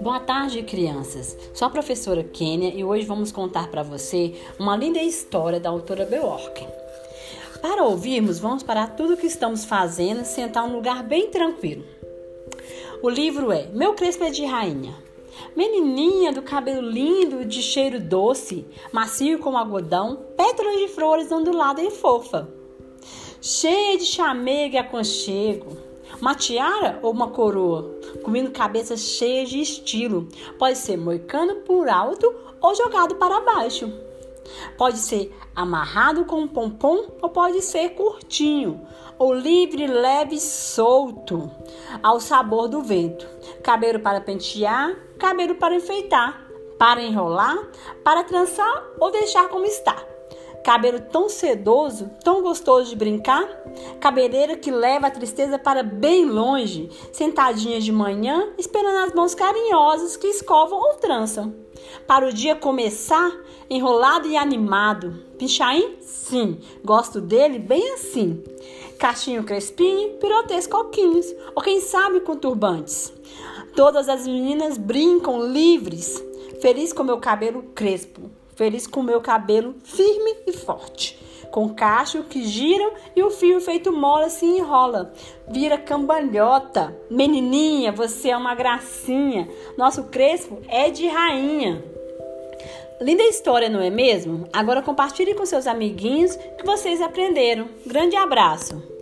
Boa tarde, crianças. Sou a professora Kênia e hoje vamos contar para você uma linda história da autora Beork. Para ouvirmos, vamos parar tudo o que estamos fazendo e sentar um lugar bem tranquilo. O livro é Meu Crespo é de Rainha. Menininha do cabelo lindo, de cheiro doce, macio como algodão, pétalas de flores ondulada e fofa. Cheia de chamego e aconchego uma tiara ou uma coroa? Comendo cabeça cheia de estilo. Pode ser moicano por alto ou jogado para baixo. Pode ser amarrado com um pompom ou pode ser curtinho, ou livre, leve e solto, ao sabor do vento. Cabelo para pentear, cabelo para enfeitar, para enrolar, para trançar ou deixar como está. Cabelo tão sedoso, tão gostoso de brincar. Cabeleira que leva a tristeza para bem longe, sentadinha de manhã, esperando as mãos carinhosas que escovam ou trançam. Para o dia começar, enrolado e animado. Pichain? Sim, gosto dele bem assim. Cachinho crespinho, pirotês coquinhos, ou quem sabe com turbantes. Todas as meninas brincam livres, feliz com meu cabelo crespo feliz com meu cabelo firme e forte, com cacho que giram e o fio feito mola se enrola, vira cambalhota. Menininha, você é uma gracinha. Nosso crespo é de rainha. Linda história, não é mesmo? Agora compartilhe com seus amiguinhos que vocês aprenderam. Grande abraço.